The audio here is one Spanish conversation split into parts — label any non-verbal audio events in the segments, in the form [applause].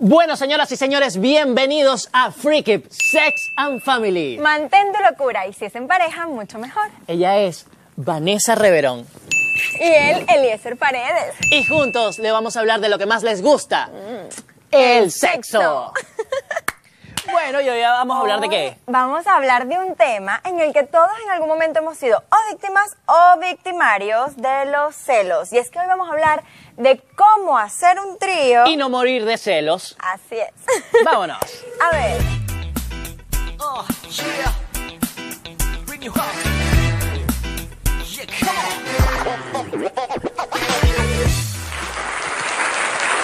Bueno, señoras y señores, bienvenidos a Freaky Sex and Family. Mantén tu locura y si es en pareja, mucho mejor. Ella es Vanessa Reverón. Y él, Eliezer Paredes. Y juntos le vamos a hablar de lo que más les gusta: el sexo. [laughs] Bueno, y hoy vamos a hablar de qué. Vamos a hablar de un tema en el que todos en algún momento hemos sido o víctimas o victimarios de los celos. Y es que hoy vamos a hablar de cómo hacer un trío. Y no morir de celos. Así es. [laughs] Vámonos. a ver. Yeah. Bring you up. Yeah, come on.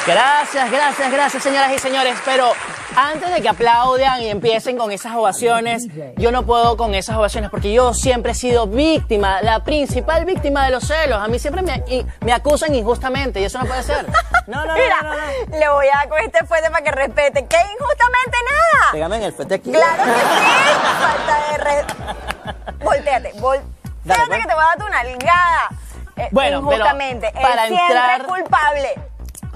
Gracias, gracias, gracias, señoras y señores. Pero antes de que aplaudan y empiecen con esas ovaciones, yo no puedo con esas ovaciones porque yo siempre he sido víctima, la principal víctima de los celos. A mí siempre me, y- me acusan injustamente y eso no puede ser. No, no, no, Mira, no, no, no. le voy a dar con este fuerte para que respete. Que injustamente nada. Pégame en el fete aquí. Claro que sí. Falta de re... Volteate, volteate Dale, pues. que te voy a dar tu nalgada. Eh, Bueno, pero injustamente. para Él siempre entrar- es culpable.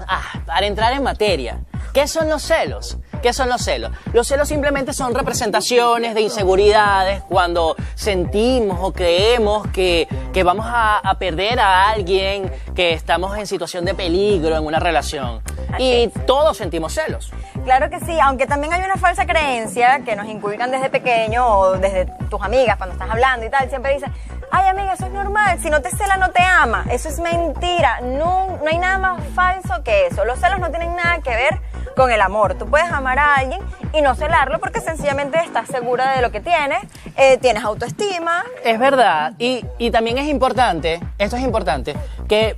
Ah, para entrar en materia, ¿qué son los celos? ¿Qué son los celos? Los celos simplemente son representaciones de inseguridades cuando sentimos o creemos que, que vamos a, a perder a alguien, que estamos en situación de peligro en una relación. Y todos sentimos celos. Claro que sí, aunque también hay una falsa creencia que nos inculcan desde pequeño o desde tus amigas cuando estás hablando y tal, siempre dicen, ay amiga, eso es normal, si no te cela no te ama, eso es mentira, no, no hay nada más falso que eso, los celos no tienen nada que ver con el amor, tú puedes amar a alguien y no celarlo porque sencillamente estás segura de lo que tienes, eh, tienes autoestima, Es verdad, y, y también es importante, esto es importante, que,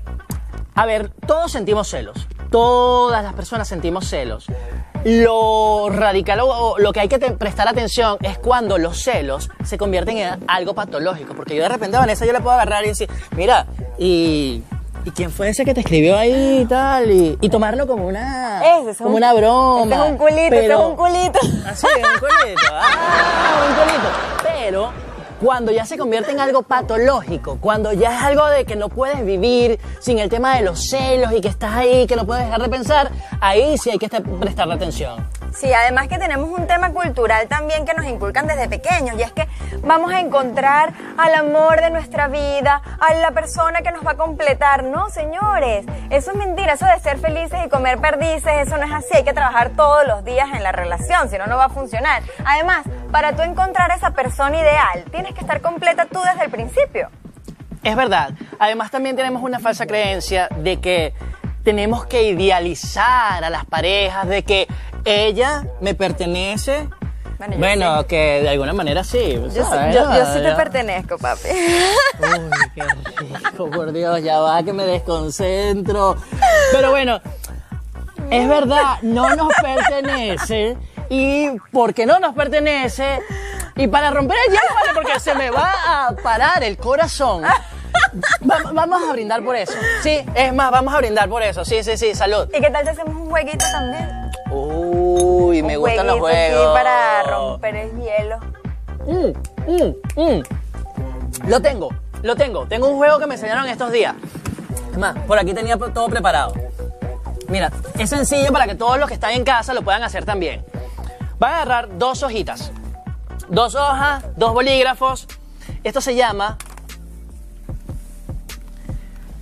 a ver, todos sentimos celos, todas las personas sentimos celos. Lo radical o lo que hay que prestar atención es cuando los celos se convierten en algo patológico, porque yo de repente a Vanessa yo le puedo agarrar y decir, mira, y... ¿Y quién fue ese que te escribió ahí y tal? Y, y tomarlo como una, es como un- una broma. ese es un culito, es pero- un culito. [laughs] Así, un culito. Ah, un culito. Pero cuando ya se convierte en algo patológico, cuando ya es algo de que no puedes vivir sin el tema de los celos y que estás ahí, que no puedes dejar de pensar, ahí sí hay que estar- prestarle atención. Sí, además que tenemos un tema cultural también que nos inculcan desde pequeños y es que vamos a encontrar al amor de nuestra vida, a la persona que nos va a completar. No, señores, eso es mentira, eso de ser felices y comer perdices, eso no es así, hay que trabajar todos los días en la relación, si no, no va a funcionar. Además, para tú encontrar esa persona ideal, tienes que estar completa tú desde el principio. Es verdad. Además también tenemos una falsa creencia de que tenemos que idealizar a las parejas, de que ella me pertenece. Bueno, que de alguna manera sí. Yo, sí- ¿sabes? yo- yo sí te pertenezco, papi. [laughs] Uy, qué rico, por Dios, ya va que me desconcentro. Pero bueno, es verdad, no nos pertenece. Y porque no nos pertenece, y para romper el hielo, vale, porque se me va a parar el corazón. Va- vamos a brindar por eso. Sí, es más, vamos a brindar por eso. Sí, sí, sí, salud. ¿Y qué tal si hacemos un jueguito también? Uy, me gustan los jueguito aquí juegos. para romper el hielo. Mm, mm, mm. Lo tengo, lo tengo. Tengo un juego que me enseñaron estos días. Es más, por aquí tenía todo preparado. Mira, es sencillo para que todos los que están en casa lo puedan hacer también. Van a agarrar dos hojitas. Dos hojas, dos bolígrafos. Esto se llama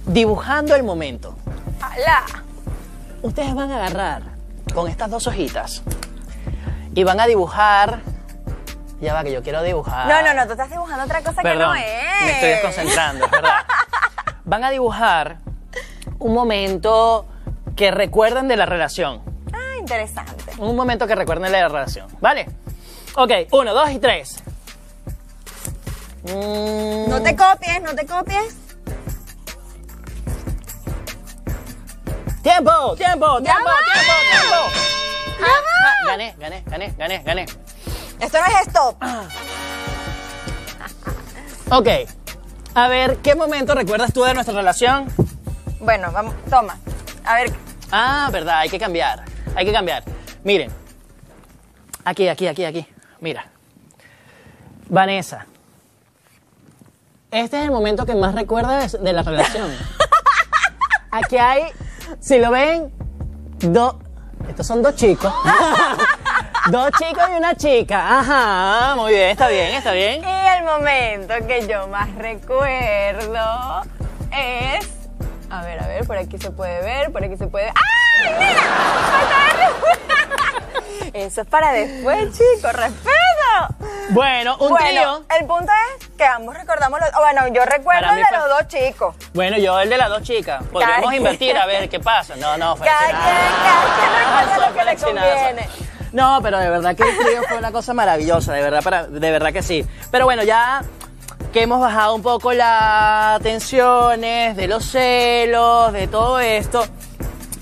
dibujando el momento. ¡Hala! Ustedes van a agarrar con estas dos hojitas y van a dibujar. Ya va, que yo quiero dibujar. No, no, no, tú estás dibujando otra cosa que no es. me estoy desconcentrando, es verdad. [laughs] Van a dibujar un momento que recuerden de la relación. Ah, interesante. Un momento que recuerden de la relación, ¿vale? Ok, uno, dos y tres. Mm, No te copies, no te copies. ¡Tiempo! ¡Tiempo! ¡Tiempo! ¡Tiempo! ¡Tiempo! Ah, gané, gané, gané, gané, gané. Esto no es stop. Ok. A ver, ¿qué momento recuerdas tú de nuestra relación? Bueno, vamos, toma. A ver, Ah, verdad, hay que cambiar. Hay que cambiar. Miren. Aquí, aquí, aquí, aquí. Mira. Vanessa. Este es el momento que más recuerdas de la relación. [laughs] Aquí hay, si lo ven, dos. Estos son dos chicos. [laughs] dos chicos y una chica. Ajá, muy bien, está bien, está bien. Y el momento que yo más recuerdo es. A ver, a ver, por aquí se puede ver, por aquí se puede. ¡Ay, mira! [laughs] Eso es para después, chicos, respeto. Bueno, un bueno, trío. el punto es que ambos recordamos los. Bueno, yo recuerdo el de los dos chicos. Bueno, yo el de las dos chicas. Podríamos Cada invertir a ver qué pasa. No, no, fue Cada accionazo. quien, cada quien recuerda Fue lo que le accionazo. conviene. No, pero de verdad que el trío fue una cosa maravillosa, de verdad, para, de verdad que sí. Pero bueno, ya que hemos bajado un poco las tensiones, de los celos, de todo esto,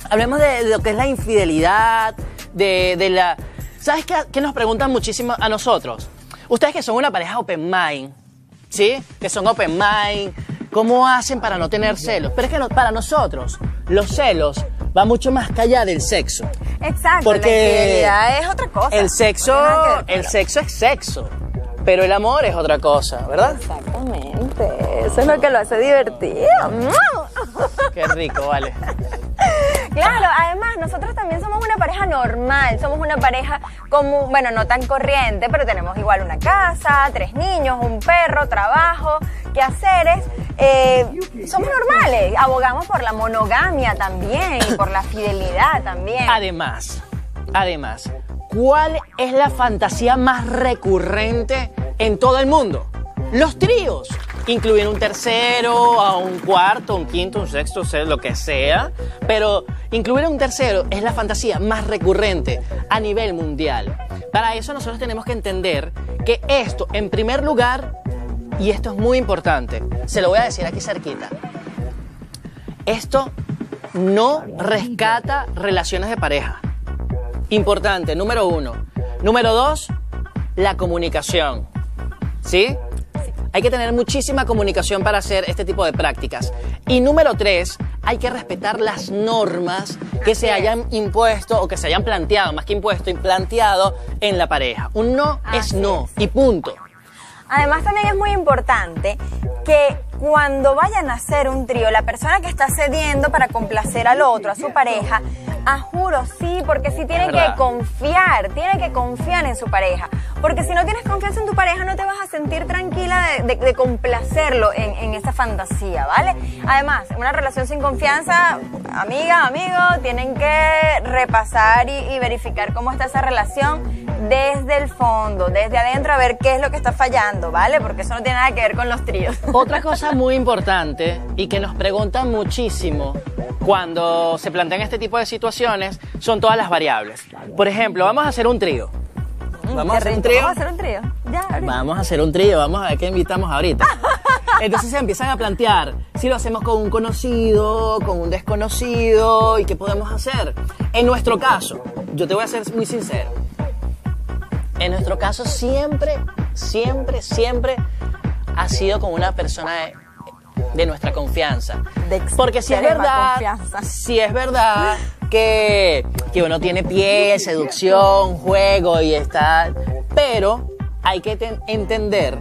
hablemos de, de lo que es la infidelidad, de, de la... ¿Sabes qué, qué nos preguntan muchísimo a nosotros? Ustedes que son una pareja open mind, ¿sí? Que son open mind, ¿cómo hacen para no tener celos? Pero es que no- para nosotros, los celos van mucho más allá del sexo. Exacto, Porque la es otra cosa. El sexo, No el sexo es sexo, pero el amor es otra cosa, ¿verdad? Exactamente, eso es lo que lo hace divertido. [laughs] Qué rico, vale. Claro, además nosotros también somos una pareja normal, somos una pareja como, bueno, no tan corriente, pero tenemos igual una casa, tres niños, un perro, trabajo, quehaceres. Eh, somos normales, abogamos por la monogamia también y por la fidelidad también. Además, además, ¿cuál es la fantasía más recurrente en todo el mundo? Los tríos. Incluir un tercero, a un cuarto, un quinto, un sexto, lo que sea. Pero incluir a un tercero es la fantasía más recurrente a nivel mundial. Para eso nosotros tenemos que entender que esto, en primer lugar, y esto es muy importante, se lo voy a decir aquí cerquita, esto no rescata relaciones de pareja. Importante, número uno. Número dos, la comunicación. ¿Sí? Hay que tener muchísima comunicación para hacer este tipo de prácticas. Y número tres, hay que respetar las normas que se hayan impuesto o que se hayan planteado, más que impuesto, planteado en la pareja. Un no es no y punto. Además también es muy importante que cuando vayan a hacer un trío, la persona que está cediendo para complacer al otro, a su pareja, a juro sí, porque sí tiene que confiar, tiene que confiar en su pareja. Porque si no tienes confianza en tu pareja, no te vas a sentir tranquila de, de- de complacerlo en, en esa fantasía, ¿vale? Además, una relación sin confianza, amiga, amigo, tienen que repasar y, y verificar cómo está esa relación desde el fondo, desde adentro, a ver qué es lo que está fallando, ¿vale? Porque eso no tiene nada que ver con los tríos. Otra [laughs] cosa muy importante y que nos preguntan muchísimo cuando se plantean este tipo de situaciones son todas las variables. Por ejemplo, vamos a hacer un trío. Vamos a hacer un trío. Vamos a hacer un trío. Ya. Vamos a hacer un trío, vamos a ver qué invitamos ahorita. [laughs] Entonces se empiezan a plantear si lo hacemos con un conocido, con un desconocido y qué podemos hacer. En nuestro caso, yo te voy a ser muy sincero. En nuestro caso siempre, siempre, siempre ha sido con una persona de, de nuestra confianza. De Porque si es verdad, confianza. si es verdad que, que uno tiene piel, seducción, juego y está... Pero hay que ten- entender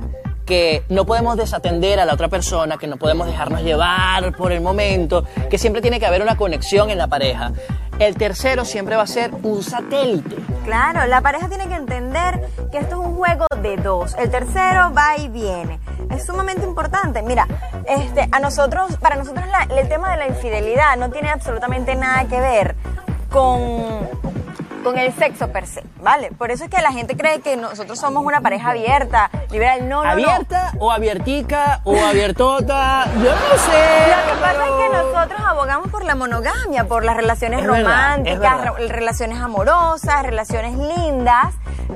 que no podemos desatender a la otra persona, que no podemos dejarnos llevar por el momento, que siempre tiene que haber una conexión en la pareja. El tercero siempre va a ser un satélite. Claro, la pareja tiene que entender que esto es un juego de dos. El tercero va y viene. Es sumamente importante. Mira, este, a nosotros, para nosotros el tema de la infidelidad no tiene absolutamente nada que ver con, con el sexo per se, ¿vale? Por eso es que la gente cree que nosotros somos una pareja abierta, liberal. No, no, no. ¿Abierta o abiertica o abiertota? Yo no sé. Lo que pasa pero- es que nosotros abogamos por la monogamia, por las relaciones Es románticas, verdad. relaciones amorosas, relaciones lindas,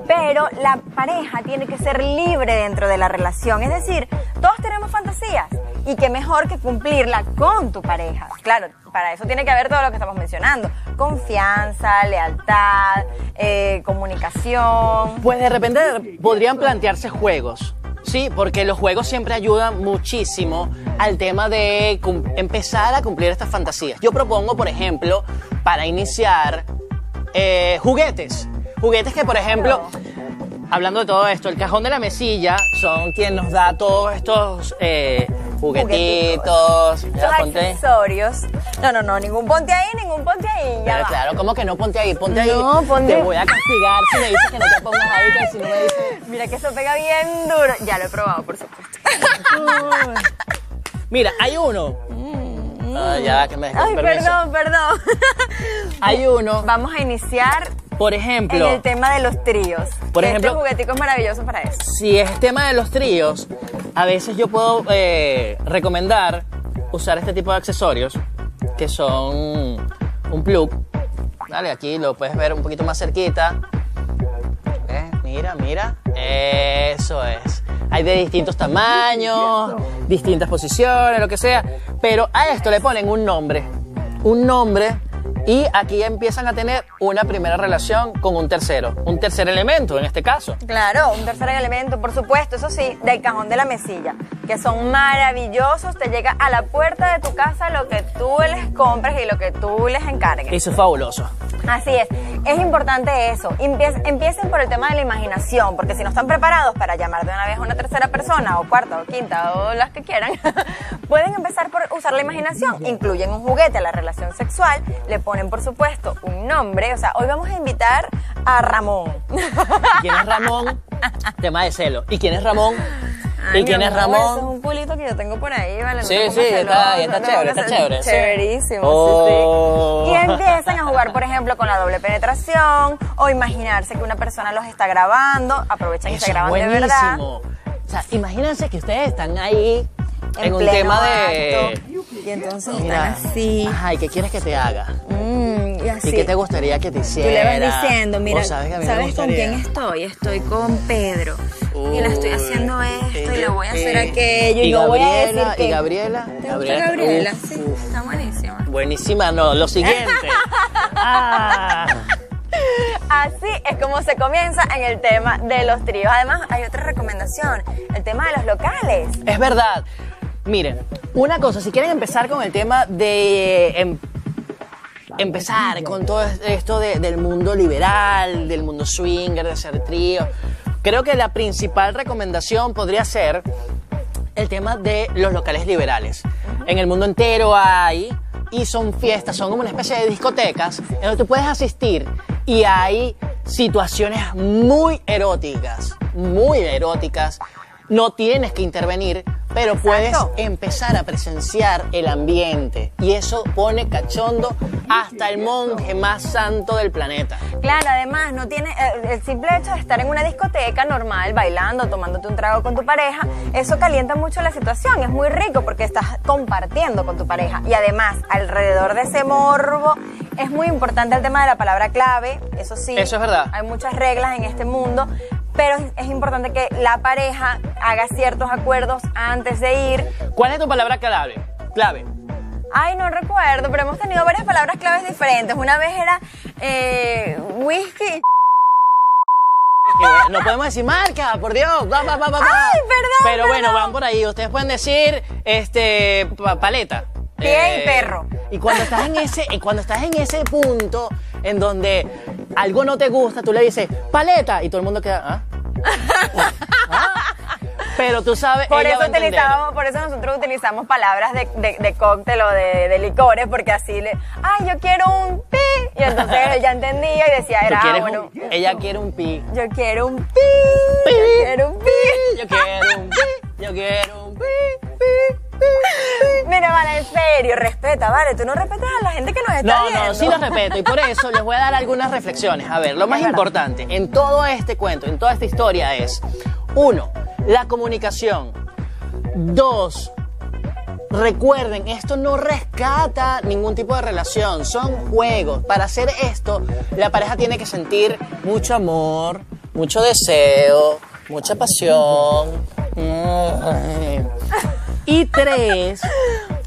pero la pareja tiene que ser libre dentro de la relación. Es decir, todos tenemos fantasías y qué mejor que cumplirla con tu pareja. Claro, para eso tiene que haber todo lo que estamos mencionando. Confianza, lealtad, eh, comunicación. Pues de repente podrían plantearse juegos. Sí, porque los juegos siempre ayudan muchísimo al tema de empezar a cumplir estas fantasías. Yo propongo, por ejemplo, para iniciar, eh, juguetes. Juguetes que, por ejemplo, hablando de todo esto, el cajón de la mesilla son quien nos da todos estos eh, juguetitos. Ya, ponte. accesorios No, no, no, ningún ponte ahí, ningún ponte ahí. Ya Pero va. claro, ¿cómo que no? Ponte ahí, ponte ahí. No, ponte- Te voy a castigar si me dices que no te pongas ahí, que si no me dices... [laughs] Mira que eso pega bien duro. Ya lo he probado, por supuesto. [laughs] Mira, hay uno. Ah, ya, que me Mm, Ay, perdón, perdón. [laughs] Hay uno, Vamos a iniciar por en ejemplo, el tema de los tríos. Por este ejemplo- juguetico es maravilloso para eso. si es tema de los tríos, a veces yo puedo eh, recomendar usar este tipo de accesorios que son un plug. Dale, aquí lo puedes ver un poquito más cerquita. ¿Ves? Mira, mira. Eso es. Hay de distintos tamaños, distintas posiciones, lo que sea. Pero a esto le ponen un nombre. Un nombre. Y aquí empiezan a tener una primera relación con un tercero. Un tercer elemento en este caso. Claro, un tercer elemento, por supuesto, eso sí, del cajón de la mesilla, que son maravillosos, te llega a la puerta de tu casa lo que tú les compres y lo que tú les encargues. Eso es fabuloso. Así es, es importante eso. Empie- empiecen por el tema de la imaginación, porque si no están preparados para llamar de una vez a una tercera persona, o cuarta, o quinta, o las que quieran, [laughs] pueden empezar por usar la imaginación. Incluyen un juguete a la relación sexual, le ponen, por supuesto, un nombre. O sea, hoy vamos a invitar a Ramón. ¿Quién es Ramón? [laughs] Tema de celo. ¿Y quién es Ramón? Ay, ¿Y quién es amor, Eso es Ramón? un pulito que yo tengo por ahí, ¿vale? No Sí, sí, está, está no chévere, está chévere. Chéverísimo, Oh. sí, sí. Y empiezan a jugar, por ejemplo, con la doble penetración o imaginarse que una persona los está grabando, aprovechan y se graban de verdad. buenísimo. O sea, imagínense que ustedes están ahí en, un pleno tema de... acto, y entonces Mira, están así. Ajá, ¿y qué quieres que te haga? mm, y así. ¿Y qué te gustaría que te Tú hiciera? le vas diciendo, mira, sabes, que a mí me ¿sabes con quién estoy? Estoy con Pedro. y le estoy haciendo esto y le voy a hacer eh, aquello. Y, y no voy a decir Gabriela, que... y Gabriela, ¿Te gusta Gabriela, uf, sí, está buenísima. Buenísima, no, lo siguiente. [laughs] Ah. Así es como se comienza en el tema de los tríos. Además, hay otra recomendación, el tema de los locales. Es verdad. Miren, una cosa, si quieren empezar con el tema de em- empezar con todo esto de- del mundo liberal, del mundo swinger, de hacer trío, creo que la principal recomendación podría ser el tema de los locales liberales. En el mundo entero hay, y son fiestas, son como una especie de discotecas, en donde tú puedes asistir y hay situaciones muy eróticas, muy eróticas. No tienes que intervenir, pero puedes Exacto. empezar a presenciar el ambiente. Y eso pone cachondo hasta el monje más santo del planeta. Claro, además, no tiene eh, el simple hecho de estar en una discoteca normal, bailando, tomándote un trago con tu pareja, eso calienta mucho la situación. Es muy rico porque estás compartiendo con tu pareja. Y además, alrededor de ese morbo, es muy importante el tema de la palabra clave. Eso sí, Eso es verdad. Hay muchas reglas en este mundo. Pero es- importante que la pareja haga ciertos acuerdos antes de ir. ¿Cuál es tu palabra clave? Clave. Ay, no recuerdo, pero hemos tenido varias palabras claves diferentes. Una vez era eh, whisky. No podemos decir marca, por Dios. Va, va, va, va, va. Ay, perdón, Pero bueno, van por ahí. Ustedes pueden decir, este, pa- paleta. Eh, Pie y perro. Y cuando estás en ese, y cuando estás en ese punto en donde algo no te gusta, tú le dices paleta y todo el mundo queda, ¿ah? ¿Ah? [laughs] Pero tú sabes, Por ella eso, utilizamos, por eso nosotros utilizamos palabras de, de, de cóctel o de, de licores, porque así le. ¡Ay, yo quiero un pi! Y entonces [laughs] él ya entendía y decía, era, ah, bueno, un- ella quiere un pi. yo quiero un pi. Yo quiero un pi. Yo quiero un pi. Yo quiero un pi. Mira, vale, en serio, respeta, vale. Tú no respetas a la gente que nos está No, viendo. no, sí lo respeto y por eso les voy a dar algunas reflexiones. A ver, lo más importante en todo este cuento, en toda esta historia es, uno, la comunicación. Dos, recuerden, esto no rescata ningún tipo de relación, son juegos. Para hacer esto, la pareja tiene que sentir mucho amor, mucho deseo, mucha pasión. Mm. Y tres,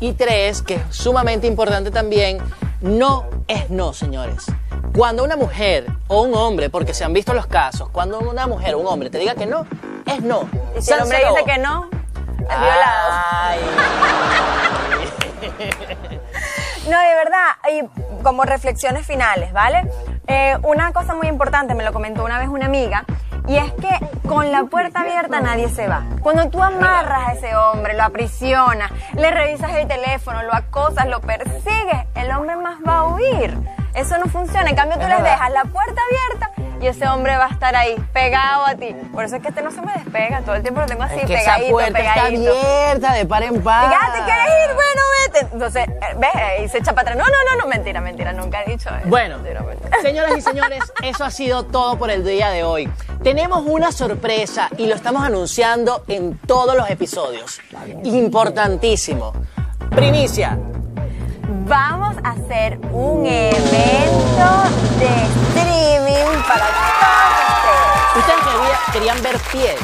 y tres, que es sumamente importante también, no es no, señores. Cuando una mujer o un hombre, porque se han visto los casos, cuando una mujer o un hombre te diga que no, es no. Y si el hombre Sánselo. dice que no, es violado. [laughs] No, de verdad, y como reflexiones finales, ¿vale? Eh, una cosa muy importante, me lo comentó una vez una amiga, Y es que con la puerta abierta nadie se va. Cuando tú amarras a ese hombre, lo aprisionas, le revisas el teléfono, lo acosas, lo persigues, el hombre más va a huir. Eso no funciona. En cambio, tú Es les dejas la puerta abierta y ese hombre va a estar ahí, pegado a ti. Por eso es que este no se me despega. Todo el tiempo lo tengo así, es que esa pegadito, puerta está pegadito. abierta de par en par. Ya, ¿te quieres ir? Bueno, vete. Entonces, eh, ves, y se echa para atrás. No, no, no, no, mentira, mentira, nunca he dicho eso. Bueno, Mentira, mentira. señoras y señores, eso ha sido todo por el día de hoy. Tenemos una sorpresa y lo estamos anunciando en todos los episodios. Importantísimo. Primicia. Vamos a hacer un evento de streaming para todos Ustedes quería- querían ver piel.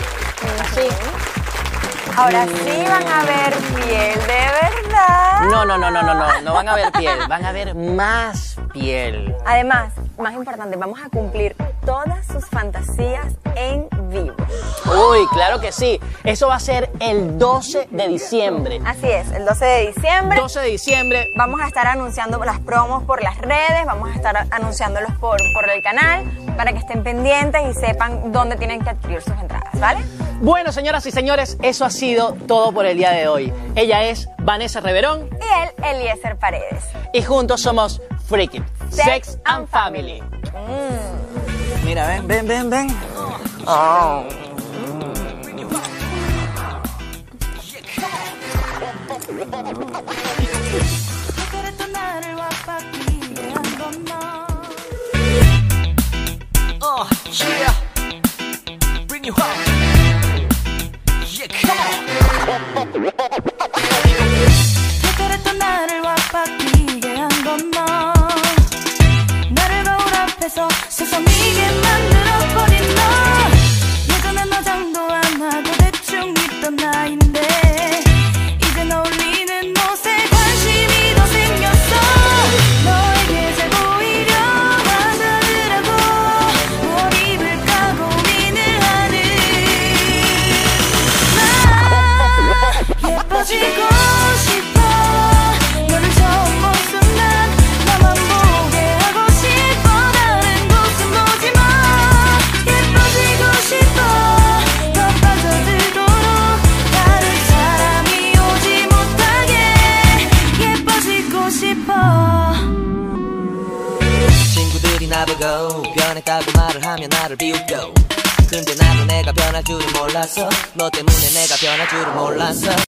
Así. ustedes. Ahora sí van a ver piel de verdad. No, no, no, no, no, no. No van a ver piel. Van a ver más piel. Además, más importante, vamos a cumplir todas sus fantasías en vivo. Uy, claro que sí. Eso va a ser el 12 de diciembre. Así es, el 12 de diciembre. 12 de diciembre. Vamos a estar anunciando las promos por las redes, vamos a estar anunciándolos por, por el canal para que estén pendientes y sepan dónde tienen que adquirir sus entradas, ¿vale? Bueno, señoras y señores, eso ha sido todo por el día de hoy. Ella es Vanessa Reverón Y él, Eliezer Paredes. y juntos somos Freaky Sex Sex and and Family. Mira, ven, ven, ven, ven. Oh. Oh, yeah. Bring you home. Yeah, come on. Not.